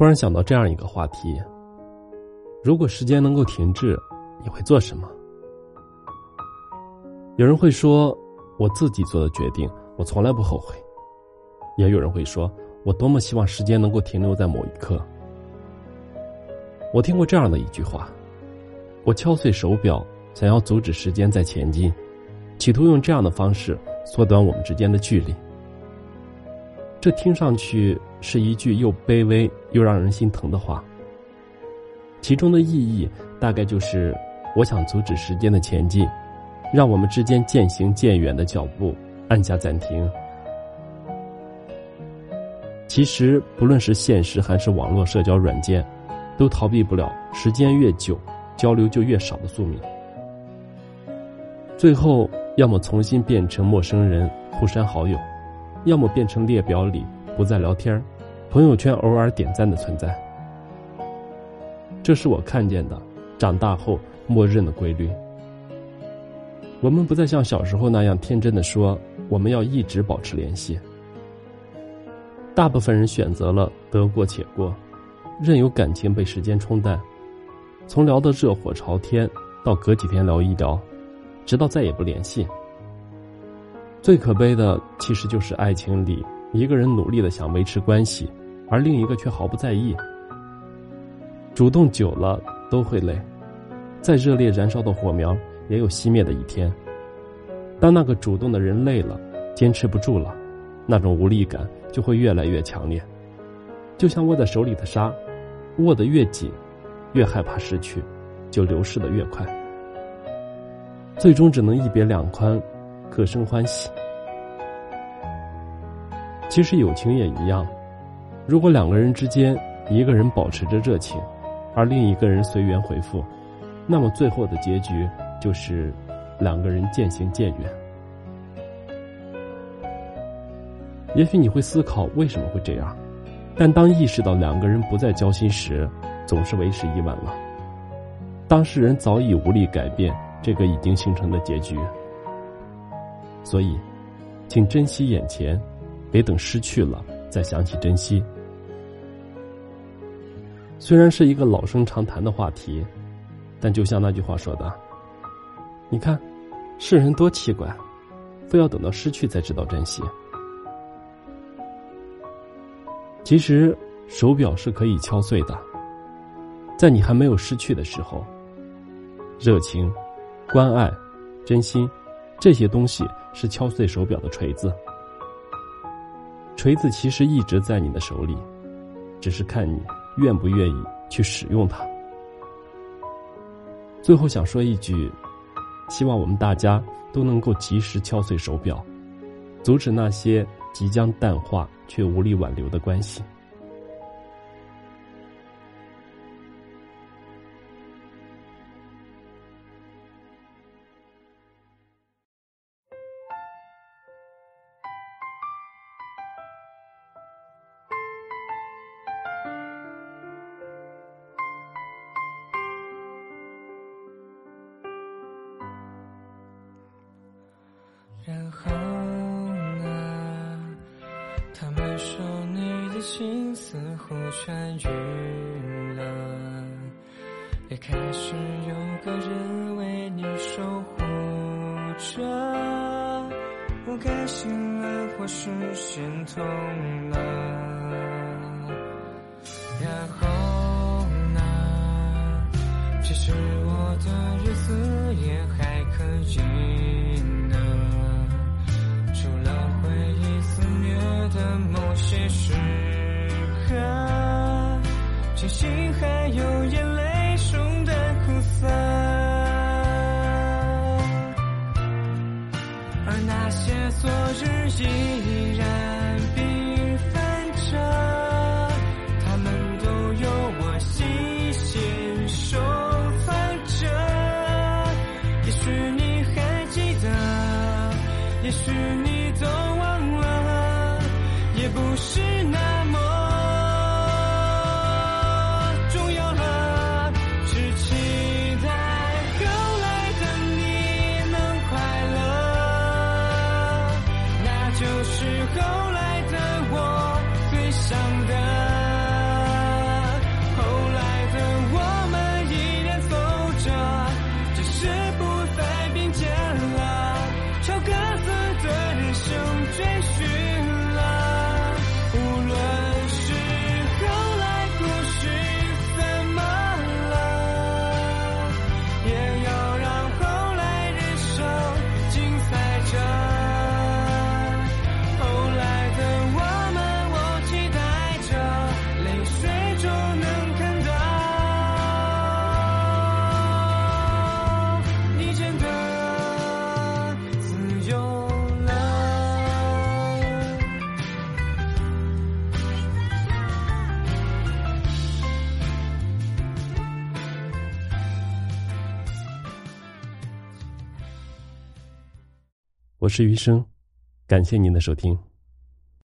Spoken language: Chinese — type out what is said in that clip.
突然想到这样一个话题：如果时间能够停滞，你会做什么？有人会说，我自己做的决定，我从来不后悔；也有人会说，我多么希望时间能够停留在某一刻。我听过这样的一句话：我敲碎手表，想要阻止时间在前进，企图用这样的方式缩短我们之间的距离。这听上去是一句又卑微又让人心疼的话。其中的意义大概就是，我想阻止时间的前进，让我们之间渐行渐远的脚步按下暂停。其实，不论是现实还是网络社交软件，都逃避不了时间越久，交流就越少的宿命。最后，要么重新变成陌生人，互删好友。要么变成列表里不再聊天朋友圈偶尔点赞的存在。这是我看见的，长大后默认的规律。我们不再像小时候那样天真的说我们要一直保持联系。大部分人选择了得过且过，任由感情被时间冲淡，从聊得热火朝天到隔几天聊一聊，直到再也不联系。最可悲的，其实就是爱情里一个人努力的想维持关系，而另一个却毫不在意。主动久了都会累，再热烈燃烧的火苗也有熄灭的一天。当那个主动的人累了，坚持不住了，那种无力感就会越来越强烈，就像握在手里的沙，握得越紧，越害怕失去，就流逝的越快，最终只能一别两宽。各生欢喜。其实友情也一样，如果两个人之间一个人保持着热情，而另一个人随缘回复，那么最后的结局就是两个人渐行渐远。也许你会思考为什么会这样，但当意识到两个人不再交心时，总是为时已晚了。当事人早已无力改变这个已经形成的结局。所以，请珍惜眼前，别等失去了再想起珍惜。虽然是一个老生常谈的话题，但就像那句话说的：“你看，世人多奇怪，非要等到失去才知道珍惜。”其实，手表是可以敲碎的，在你还没有失去的时候，热情、关爱、真心。这些东西是敲碎手表的锤子，锤子其实一直在你的手里，只是看你愿不愿意去使用它。最后想说一句，希望我们大家都能够及时敲碎手表，阻止那些即将淡化却无力挽留的关系。然后呢？他们说你的心似乎痊愈了，也开始有个人为你守护着。我开心了，或是心痛了。然后呢？其实我的日子也还可以。心还有眼泪中的苦涩，而那些昨日依然缤纷着，他们都有我细心收藏着。也许你还记得，也许你都忘了，也不是。那么我是余生，感谢您的收听。